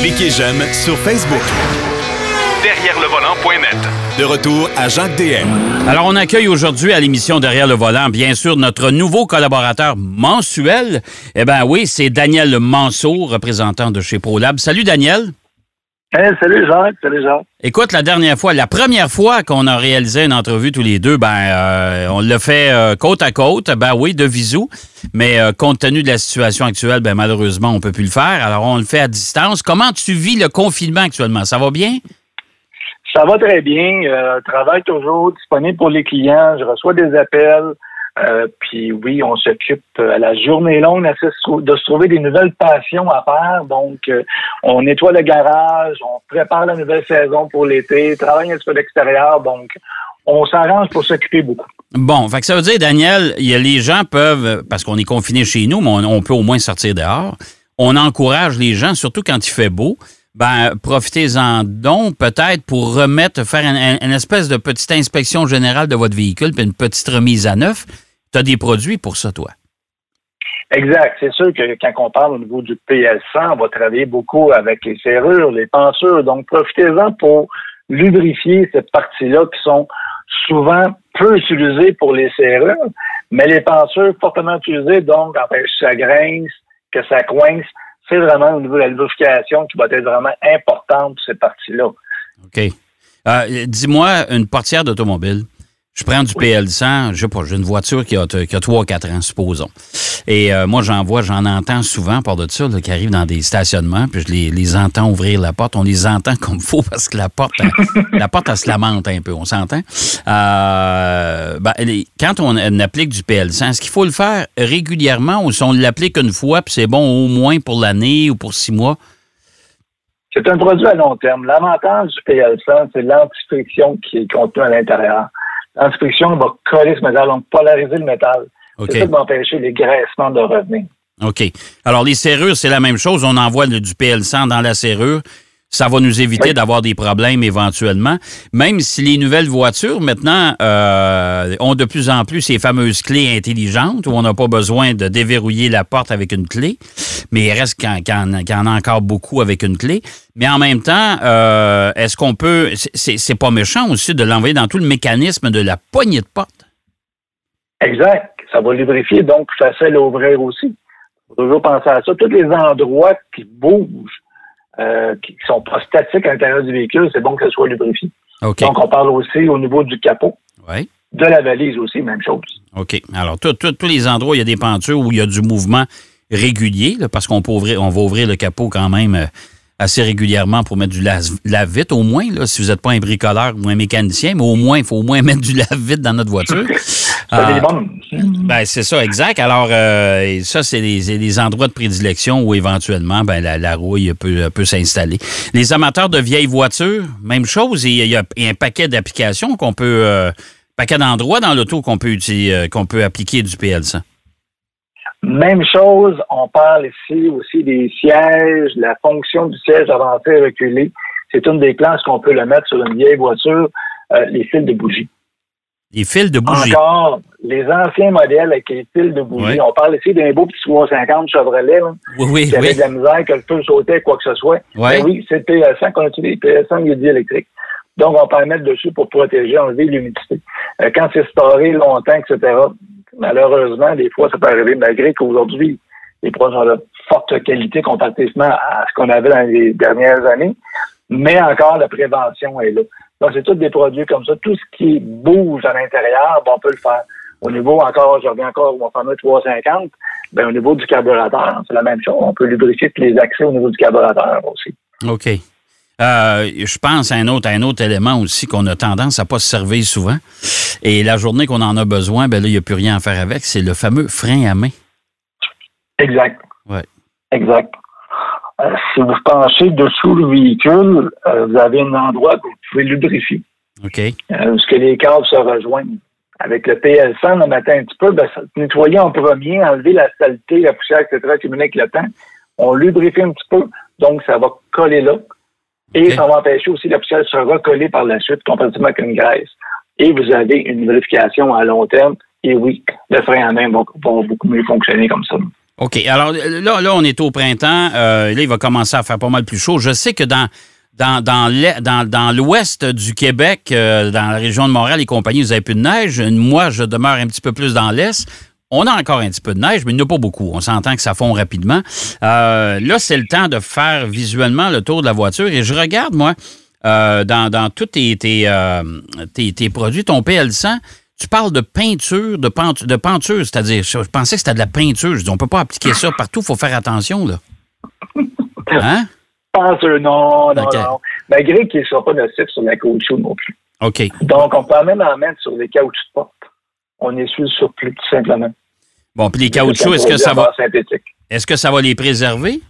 Cliquez j'aime sur Facebook. Derrière le volant.net. De retour à Jacques DM. Alors, on accueille aujourd'hui à l'émission Derrière le volant, bien sûr, notre nouveau collaborateur mensuel. Eh bien oui, c'est Daniel Manceau, représentant de chez ProLab. Salut Daniel. Salut Jacques, salut Jacques. Écoute, la dernière fois, la première fois qu'on a réalisé une entrevue tous les deux, ben, euh, on l'a fait euh, côte à côte, ben oui, de visou. Mais euh, compte tenu de la situation actuelle, ben malheureusement, on peut plus le faire. Alors, on le fait à distance. Comment tu vis le confinement actuellement? Ça va bien? Ça va très bien. Euh, travaille toujours disponible pour les clients. Je reçois des appels. Euh, puis oui, on s'occupe euh, à la journée longue de se trouver des nouvelles passions à faire. Donc, euh, on nettoie le garage, on prépare la nouvelle saison pour l'été, travaille un petit peu l'extérieur. Donc, on s'arrange pour s'occuper beaucoup. Bon, fait que ça veut dire, Daniel, y a, les gens peuvent, parce qu'on est confiné chez nous, mais on peut au moins sortir dehors. On encourage les gens, surtout quand il fait beau ben, profitez-en donc peut-être pour remettre, faire une, espèce de petite inspection générale de votre véhicule, puis une petite remise à neuf. Tu as des produits pour ça, toi? Exact. C'est sûr que quand on parle au niveau du PL100, on va travailler beaucoup avec les serrures, les pensures. Donc, profitez-en pour lubrifier cette partie-là qui sont souvent peu utilisées pour les serrures, mais les pensures fortement utilisées, donc, empêchent que ça grince, que ça coince c'est vraiment au niveau de la lubrification qui va être vraiment importante pour cette partie-là. OK. Euh, dis-moi, une portière d'automobile, je prends du PL100, je sais pas, j'ai une voiture qui a, qui a 3 4 ans, supposons. Et euh, moi, j'en vois, j'en entends souvent, par de ça, qui arrivent dans des stationnements, puis je les, entends ouvrir la porte. On les entend comme faut parce que la porte, la porte, elle se lamente un peu, on s'entend? Euh, ben, quand on, applique du PL100, est-ce qu'il faut le faire régulièrement ou si on l'applique une fois, puis c'est bon au moins pour l'année ou pour six mois? C'est un produit à long terme. L'avantage du PL100, c'est l'antifriction qui est contenue à l'intérieur. L'inspection va coller ce métal, donc polariser le métal. C'est ça qui va empêcher les graissements de revenir. OK. Alors, les serrures, c'est la même chose. On envoie du PL100 dans la serrure. Ça va nous éviter d'avoir des problèmes éventuellement. Même si les nouvelles voitures, maintenant, euh, ont de plus en plus ces fameuses clés intelligentes où on n'a pas besoin de déverrouiller la porte avec une clé, mais il reste qu'il y, en a encore beaucoup avec une clé. Mais en même temps, euh, est-ce qu'on peut... C'est pas méchant aussi de l'envoyer dans tout le mécanisme de la poignée de porte? Exact. Ça va lubrifier, donc facile à ouvrir aussi. Il faut toujours penser à ça. Tous les endroits qui bougent, euh, qui sont pas statiques à l'intérieur du véhicule, c'est bon que ce soit lubrifié. Donc, on parle aussi au niveau du capot. De la valise aussi, même chose. OK. Alors, tous les endroits où il y a des pentures, où il y a du mouvement régulier, parce qu'on peut ouvrir, on va ouvrir le capot quand même euh, assez régulièrement pour mettre du lave-vite, au moins, là, si vous n'êtes pas un bricoleur ou un mécanicien, mais au moins, il faut au moins mettre du lave-vite dans notre voiture. Euh, ben, c'est ça, exact. Alors, euh, ça, c'est les, endroits de prédilection où éventuellement ben, la, rouille peut, peut s'installer. Les amateurs de vieilles voitures, même chose. Il y a, un paquet d'applications qu'on peut, euh, paquet d'endroits dans l'auto qu'on peut, euh, qu'on peut appliquer du PL100. Même chose, on parle ici aussi des sièges, la fonction du siège avancé et reculé. C'est une des classes qu'on peut le mettre sur une vieille voiture, euh, les fils de bougie. Les fils de bougie. Encore, les anciens modèles avec les fils de bougie. On parle ici d'un beau petit 350 Chevrolet, là, oui, oui, qui avait de la misère, que le feu sautait, quoi que ce soit. Oui, ben oui c'est le PS1 qu'on utilise, le PS1 il est électrique. Donc, on peut le mettre dessus pour protéger, enlever l'humidité. Euh, quand c'est storé longtemps, etc., malheureusement, des fois, ça peut arriver, malgré qu'aujourd'hui, les produits sont de forte qualité comparativement à ce qu'on avait dans les dernières années. Mais encore, la prévention est là. Donc, c'est tous des produits comme ça. Tout ce qui bouge à l'intérieur, on peut le faire. Au niveau encore, je reviens encore au fameux 350, ben, au niveau du carburateur, c'est la même chose. On peut lubrifier tous les accès au niveau du carburateur aussi. OK. Euh, je pense à un autre, un autre élément aussi qu'on a tendance à pas se servir souvent. Et la journée qu'on en a besoin, ben là, il n'y a plus rien à faire avec. C'est le fameux frein à main. Exact. Ouais. Exact. Euh, si vous penchez dessous le véhicule, euh, vous avez un endroit où vous pouvez lubrifier. OK. parce que les câbles se rejoignent. Avec le PL100, le matin un petit peu, ben, nettoyer en premier, enlever la saleté, la poussière, etc., qui venait avec le temps. On lubrifie un petit peu, donc ça va coller là. Et ça va empêcher aussi la poussière de se recoller par la suite, comparativement avec une graisse. Et vous avez une vérification à long terme. Et oui, le frein à main va, beaucoup mieux fonctionner comme ça. OK. Alors là, là, on est au printemps. là, il va commencer à faire pas mal plus chaud. Je sais que dans dans, dans, l'ouest du Québec, dans la région de Montréal et compagnie, vous n'avez plus de neige. Moi, je demeure un petit peu plus dans l'est. On a encore un petit peu de neige, mais il n'y en a pas beaucoup. On s'entend que ça fond rapidement. là, c'est le temps de faire visuellement le tour de la voiture. Et je regarde, moi, dans, dans tous tes, tes, tes, produits, ton PL100, tu parles de peinture, de, peinture, de peinture, c'est-à-dire, je, pensais que c'était de la peinture. Je dis, on ne peut pas appliquer ça partout, il faut faire attention, là. Hein? Peinture, non, non, non. Malgré qu'il ne soit pas nocif sur la caoutchouc non plus. OK. Donc, on peut même en mettre sur les caoutchoucs de porte. On est sur le surplus, tout simplement. Bon, puis les caoutchoucs, est-ce que ça va. Est-ce que ça va les préserver?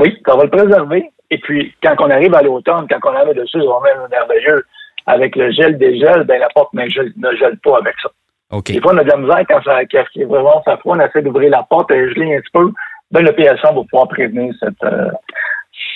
Oui, ça va le préserver. Et puis, quand on arrive à l'automne, quand on arrive dessus, on met un merveilleux avec le gel des gels, ben la porte ne gèle, ne gèle pas avec ça. OK. Des fois, on a de la misère quand ça quand vraiment ça froid, on essaie d'ouvrir la porte et geler un petit peu. Ben, le PSA va pouvoir prévenir cette, euh,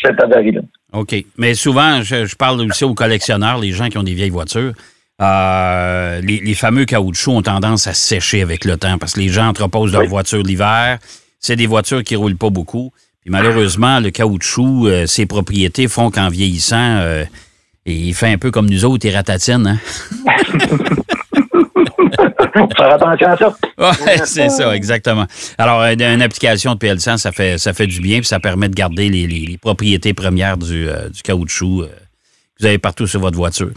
cette avarie-là. OK. Mais souvent, je, parle aussi aux collectionneurs, les gens qui ont des vieilles voitures. Euh, les, fameux caoutchoucs ont tendance à sécher avec le temps parce que les gens entreposent leur voiture l'hiver. C'est des voitures qui roulent pas beaucoup. Puis malheureusement, le caoutchouc, euh, ses propriétés font qu'en vieillissant, et il fait un peu comme nous autres, il ratatine, hein? Faire attention à ça. Oui, c'est ça, exactement. Alors, une application de PL100, ça fait, ça fait du bien, puis ça permet de garder les, propriétés premières du, euh, caoutchouc euh, que vous avez partout sur votre voiture.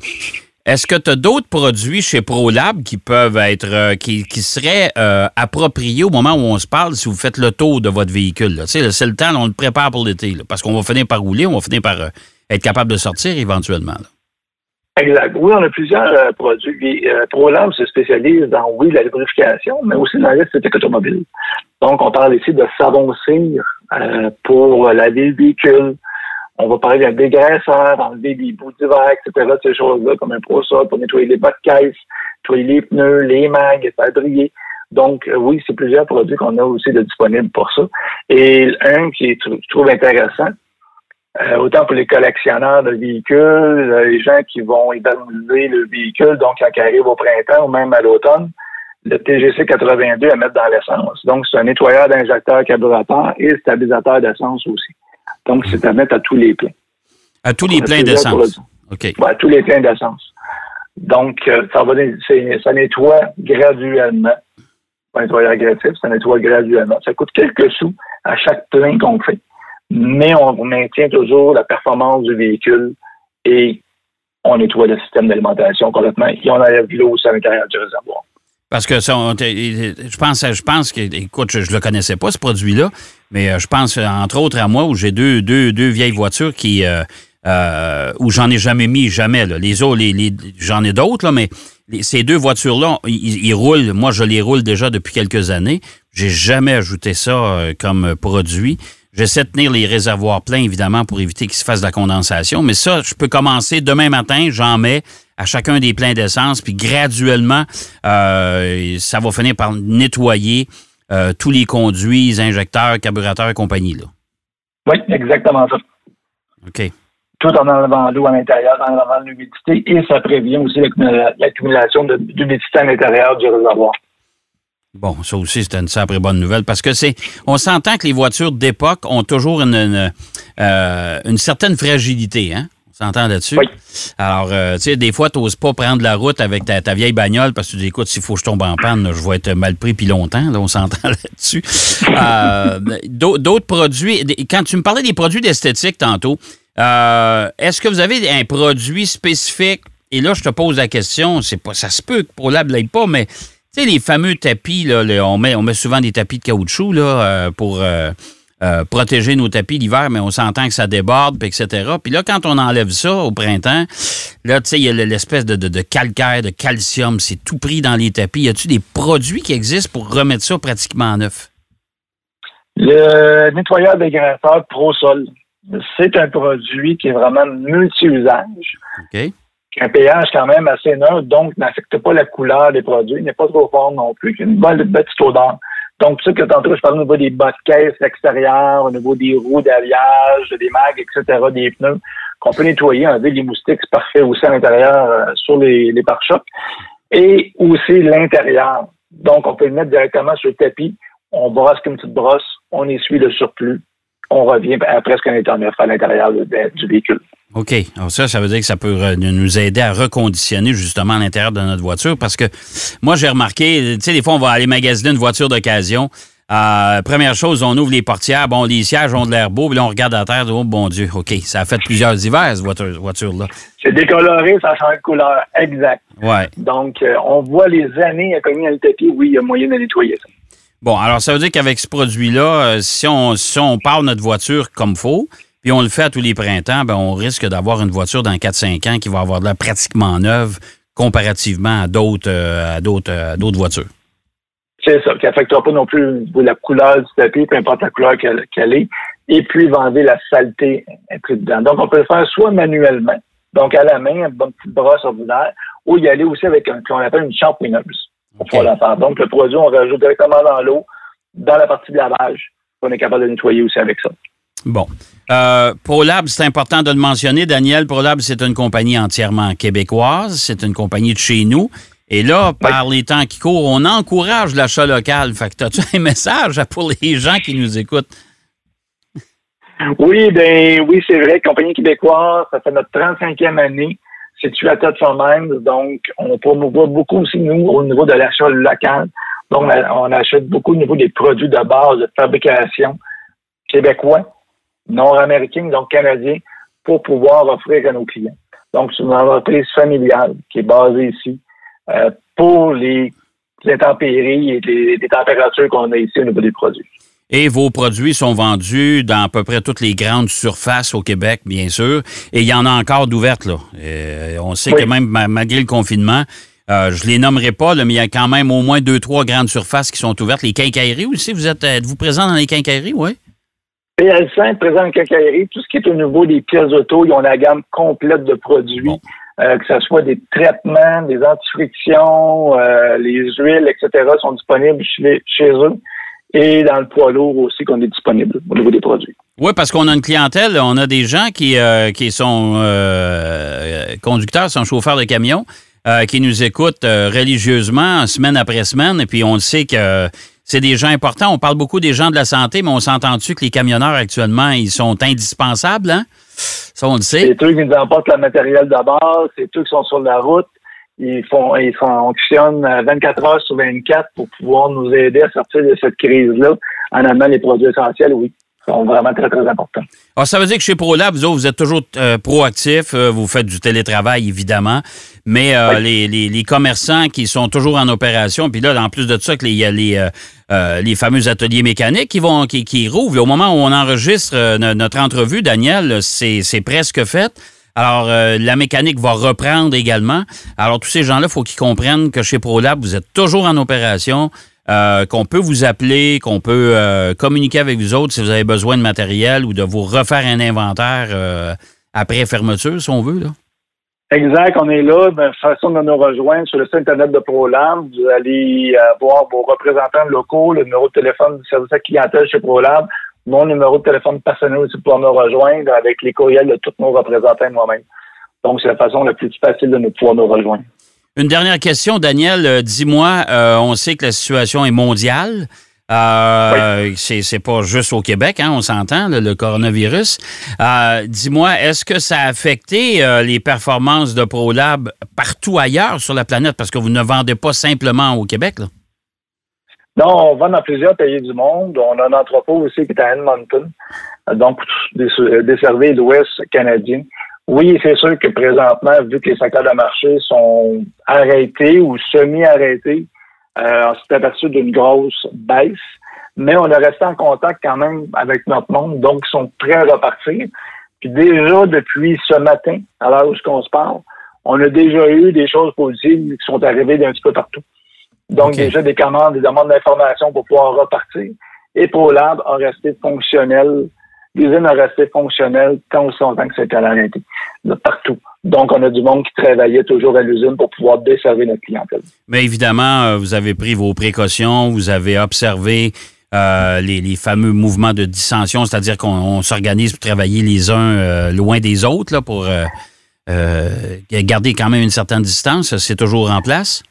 Est-ce que tu as d'autres produits chez ProLab qui peuvent être, euh, qui, seraient appropriés au moment où on se parle si vous faites le tour de votre véhicule? C'est le temps, on le prépare pour l'été, parce qu'on va finir par rouler, on va finir par être capable de sortir éventuellement. Exact. Oui, on a plusieurs euh, produits. Euh, ProLab se spécialise dans, oui, la lubrification, mais aussi dans l'esthétique automobile. Donc, on parle ici de savon cire euh, pour laver le véhicule. On va parler d'un dégraisseur, enlever des bouts d'hiver, etc., ces choses-là, comme un ProSol pour nettoyer les bas de caisse, nettoyer les pneus, les mags, faire briller. Donc, euh, oui, c'est plusieurs produits qu'on a aussi de disponibles pour ça. Et un qui est, je trouve intéressant, euh, autant pour les collectionneurs de véhicules, euh, les gens qui vont évaluer le véhicule, donc quand il arrive au printemps ou même à l'automne, le TGC 82 à mettre dans l'essence. Donc, c'est un nettoyeur d'injecteur carburateur et stabilisateur d'essence aussi. Donc, c'est à mettre à tous les pleins. À tous les pleins d'essence. OK. à tous les pleins d'essence. Donc, euh, ça, va, ça nettoie graduellement. Pas un nettoyeur agressif, ça nettoie graduellement. Ça coûte quelques sous à chaque plein qu'on fait mais on maintient toujours la performance du véhicule et on nettoie le système d'alimentation complètement et on enlève l'eau à l'intérieur du réservoir. Parce que ça, je pense, je pense que, écoute, je ne le connaissais pas, ce produit-là, mais euh, je pense, entre autres, à moi, où j'ai deux, deux, deux vieilles voitures qui, euh, euh, où j'en ai jamais mis, jamais. Les autres, les, j'en ai d'autres, là, mais ces deux voitures-là, ils, ils, roulent. Moi, je les roule déjà depuis quelques années. J'ai jamais ajouté ça comme produit. J'essaie de tenir les réservoirs pleins, évidemment, pour éviter qu'il se fasse de la condensation. Mais ça, je peux commencer demain matin, j'en mets à chacun des pleins d'essence, puis graduellement, euh, ça va finir par nettoyer euh, tous les conduits, injecteurs, carburateurs et compagnie. Là. Oui, exactement ça. OK. Tout en enlevant l'eau à l'intérieur, en enlevant l'humidité, et ça prévient aussi l'accumulation d'humidité à l'intérieur du réservoir. Bon, ça aussi, c'est une sacrée bonne nouvelle parce que c'est. On s'entend que les voitures d'époque ont toujours une, une, euh, certaine fragilité, hein? On s'entend là-dessus? Oui. Alors, euh, tu sais, des fois, tu n'oses pas prendre la route avec ta, vieille bagnole parce que tu dis, écoute, s'il faut que je tombe en panne, je vais être mal pris puis longtemps. Là, on s'entend là-dessus. Euh, d'autres produits. Quand tu me parlais des produits d'esthétique tantôt, est-ce que vous avez un produit spécifique? Et là, je te pose la question, c'est pas, ça se peut que pour la pas, mais sais, les fameux tapis, là, on, met, on met souvent des tapis de caoutchouc là, euh, pour euh, euh, protéger nos tapis l'hiver, mais on s'entend que ça déborde, etc. Puis là, quand on enlève ça au printemps, là, tu sais, il y a l'espèce de, de, calcaire, de calcium, c'est tout pris dans les tapis. Y a-tu des produits qui existent pour remettre ça pratiquement neuf? Le nettoyeur dégraisseur ProSol, c'est un produit qui est vraiment multi-usage. OK un pH quand même assez neutre, donc n'affecte pas la couleur des produits, il n'est pas trop fort non plus, une bonne petite odeur. Donc, ça que tantôt, je parle au niveau des bas de caisse extérieures, au niveau des roues d'alliage, des mags, etc., des pneus, qu'on peut nettoyer, enlever les moustiques, c'est parfait aussi à l'intérieur euh, sur les, les pare-chocs. Et aussi l'intérieur. Donc, on peut le mettre directement sur le tapis on brosse comme une petite brosse, on essuie le surplus, on revient à presque un état neuf à l'intérieur du véhicule. OK. Alors ça, ça veut dire que ça peut nous aider à reconditionner justement à l'intérieur de notre voiture parce que moi, j'ai remarqué, tu sais, des fois, on va aller magasiner une voiture d'occasion. Euh, première chose, on ouvre les portières, bon, les sièges ont de l'air beau, puis là, on regarde à terre, oh bon Dieu, OK, ça a fait plusieurs hivers, cette voiture-là. C'est décoloré, ça change de couleur, exact. Ouais. Donc, euh, on voit les années à cogner dans le tapis, oui, il y a moyen de nettoyer ça. Bon, alors ça veut dire qu'avec ce produit-là, euh, si, on, si on parle notre voiture comme faut, puis on le fait à tous les printemps, ben on risque d'avoir une voiture dans 4-5 ans qui va avoir de l'air pratiquement neuve comparativement à d'autres d'autres d'autres voitures. C'est ça, qui n'affectera pas non plus la couleur du tapis, peu importe la couleur qu'elle est, et puis va enlever la saleté inclus dedans. Donc, on peut le faire soit manuellement, donc à la main, une bonne petite brosse ordinaire, ou y aller aussi avec un qu'on appelle une champouineuse pour pouvoir la faire. Donc, le produit, on rajoute directement dans l'eau, dans la partie de lavage, on est capable de nettoyer aussi avec ça. Bon. Euh, ProLab, c'est important de le mentionner, Daniel. ProLab, c'est une compagnie entièrement québécoise. C'est une compagnie de chez nous. Et là, par les temps qui courent, on encourage l'achat local. Fait que as-tu un message pour les gens qui nous écoutent? Oui, ben oui, c'est vrai. Compagnie québécoise, ça fait notre 35e année. Tu à Mines. Donc, on promouvoit beaucoup aussi, nous, au niveau de l'achat local. Donc, on achète beaucoup au niveau des produits de base de fabrication québécois, nord-américains, donc canadiens, pour pouvoir offrir à nos clients. Donc, c'est une entreprise familiale qui est basée ici euh, pour les, intempéries et les, températures qu'on a ici au niveau des produits. Et vos produits sont vendus dans à peu près toutes les grandes surfaces au Québec, bien sûr. Et il y en a encore d'ouvertes, là. Euh, on sait que même malgré le confinement, euh, je ne les nommerai pas, mais il y a quand même au moins deux, trois grandes surfaces qui sont ouvertes. Les quincailleries aussi, vous êtes, êtes-vous présent dans les quincailleries, oui? PL5 présent dans les quincailleries. Tout ce qui est au niveau des pièces auto, ils ont la gamme complète de produits. Euh, que ce soit des traitements, des antifrictions, euh, les huiles, etc., sont disponibles chez, eux. Et dans le poids lourd aussi, qu'on est disponible au niveau des produits. Oui, parce qu'on a une clientèle, on a des gens qui, euh, qui sont conducteurs, sont chauffeurs de camions, qui nous écoutent religieusement, semaine après semaine, et puis on le sait que c'est des gens importants. On parle beaucoup des gens de la santé, mais on s'entend-tu que les camionneurs actuellement, ils sont indispensables, hein? Ça, on le sait. C'est eux qui nous apportent le matériel de base, c'est eux qui sont sur la route. Ils font, ils fonctionnent 24 heures sur 24 pour pouvoir nous aider à sortir de cette crise-là en amenant les produits essentiels, oui sont vraiment très, très importants. Alors, ah, ça veut dire que chez ProLab, vous, vous êtes toujours euh, proactif, euh, vous faites du télétravail, évidemment, mais euh, les, les, commerçants qui sont toujours en opération, puis là, en plus de ça, il y a les, les fameux ateliers mécaniques qui vont qui, qui rouvrent. Au moment où on enregistre notre entrevue, Daniel, c'est presque fait. Alors, la mécanique va reprendre également. Alors, tous ces gens-là, il faut qu'ils comprennent que chez ProLab, vous êtes toujours en opération. Euh, qu'on peut vous appeler, qu'on peut euh, communiquer avec vous autres si vous avez besoin de matériel ou de vous refaire un inventaire euh, après fermeture, si on veut. Là. Exact, on est là. De façon de nous rejoindre sur le site Internet de ProLab. Vous allez voir vos représentants locaux, le numéro de téléphone du service à clientèle chez ProLab, mon numéro de téléphone personnel aussi pour me rejoindre avec les courriels de tous nos représentants moi-même. Donc, c'est la façon la plus facile de nous pouvoir nous rejoindre. Une dernière question, Daniel. Euh, dis-moi, euh, on sait que la situation est mondiale. Euh, C'est pas juste au Québec, hein, on s'entend, le, coronavirus. Euh, dis-moi, est-ce que ça a affecté les performances de ProLab partout ailleurs sur la planète? Parce que vous ne vendez pas simplement au Québec. Là. Non, on vend dans plusieurs pays du monde. On a un entrepôt aussi qui est à Edmonton, donc desservir l'Ouest canadien. Oui, c'est sûr que présentement, vu que les secteurs de marché sont arrêtés ou semi-arrêtés, euh, on s'est aperçu d'une grosse baisse, mais on a resté en contact quand même avec notre monde, donc ils sont prêts à repartir. Puis déjà, depuis ce matin, à l'heure où on se parle, on a déjà eu des choses positives qui sont arrivées d'un petit peu partout. Donc, déjà des commandes, des demandes d'informations pour pouvoir repartir. Et ProLab a resté fonctionnel L'usine a resté fonctionnelle tant aussi longtemps que c'était à l'arrêté, partout. Donc, on a du monde qui travaillait toujours à l'usine pour pouvoir desservir notre clientèle. Mais évidemment, euh, vous avez pris vos précautions, vous avez observé euh, les, fameux mouvements de dissension, c'est-à-dire qu'on s'organise pour travailler les uns euh, loin des autres là, pour garder quand même une certaine distance. C'est toujours en place?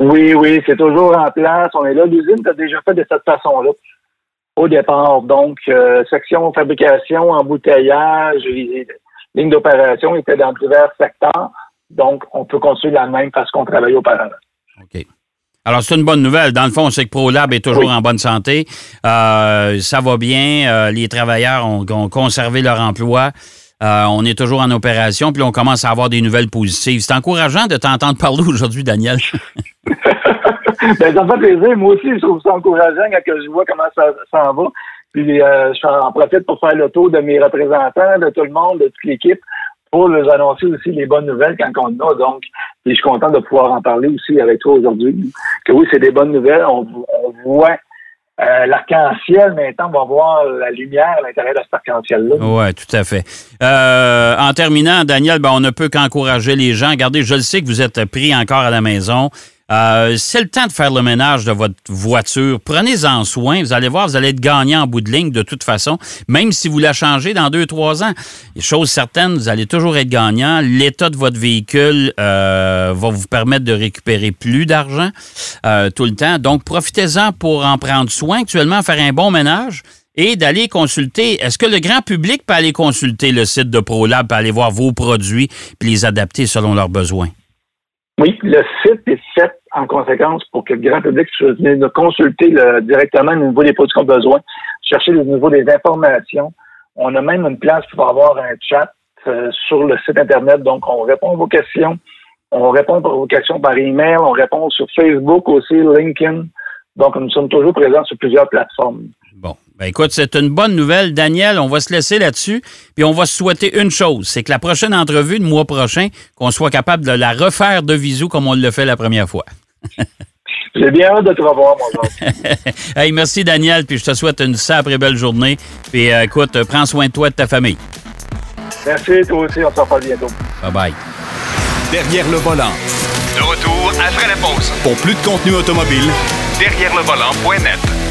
Oui, oui, c'est toujours en place. On est là. L'usine a déjà fait de cette façon-là au départ. Donc, euh, section fabrication, embouteillage, ligne d'opération étaient dans divers secteurs. Donc, on peut continuer la même parce qu'on travaille auparavant. OK. Alors, c'est une bonne nouvelle. Dans le fond, on sait que ProLab est toujours en bonne santé. Euh, ça va bien. Euh, les travailleurs ont, conservé leur emploi. Euh, on est toujours en opération, puis on commence à avoir des nouvelles positives. C'est encourageant de t'entendre parler aujourd'hui, Daniel. ben, ça me fait plaisir. Moi aussi, je trouve ça encourageant quand je vois comment ça s'en va. Puis je en profite pour faire le tour de mes représentants, de tout le monde, de toute l'équipe, pour leur annoncer aussi les bonnes nouvelles quand on en a. Donc, je suis content de pouvoir en parler aussi avec toi aujourd'hui. Que oui, c'est des bonnes nouvelles. On, voit euh, l'arc-en-ciel, maintenant, on va voir la lumière à l'intérieur de cet arc-en-ciel-là. Oui, tout à fait. Euh, en terminant, Daniel, ben, on ne peut qu'encourager les gens. Regardez, je le sais que vous êtes pris encore à la maison. Euh, c'est le temps de faire le ménage de votre voiture. Prenez-en soin. Vous allez voir, vous allez être gagnant en bout de ligne de toute façon, même si vous la changez dans deux, trois ans. Chose certaine, vous allez toujours être gagnant. L'état de votre véhicule euh, va vous permettre de récupérer plus d'argent euh, tout le temps. Donc, profitez-en pour en prendre soin, actuellement, faire un bon ménage et d'aller consulter. Est-ce que le grand public peut aller consulter le site de ProLab, peut aller voir vos produits puis les adapter selon leurs besoins? Oui, le site est fait en conséquence pour que le grand public puisse venir consulter directement au niveau des produits qu'on a besoin, chercher au niveau des informations. On a même une place pour avoir un chat euh, sur le site Internet. Donc, on répond à vos questions. On répond à vos questions par email. On répond sur Facebook aussi, LinkedIn. Donc, nous sommes toujours présents sur plusieurs plateformes. Bon. Ben écoute, c'est une bonne nouvelle. Daniel, on va se laisser là-dessus. Puis on va se souhaiter une chose, c'est que la prochaine entrevue, le mois prochain, qu'on soit capable de la refaire de visou comme on l'a fait la première fois. J'ai bien hâte de te revoir, mon hey, merci, Daniel. Puis je te souhaite une sacrée belle journée. Puis euh, écoute, prends soin de toi et de ta famille. Merci, toi aussi. On se revoit bientôt. Bye-bye. Derrière le volant. De retour après la pause. Pour plus de contenu automobile, derrière le volant.net.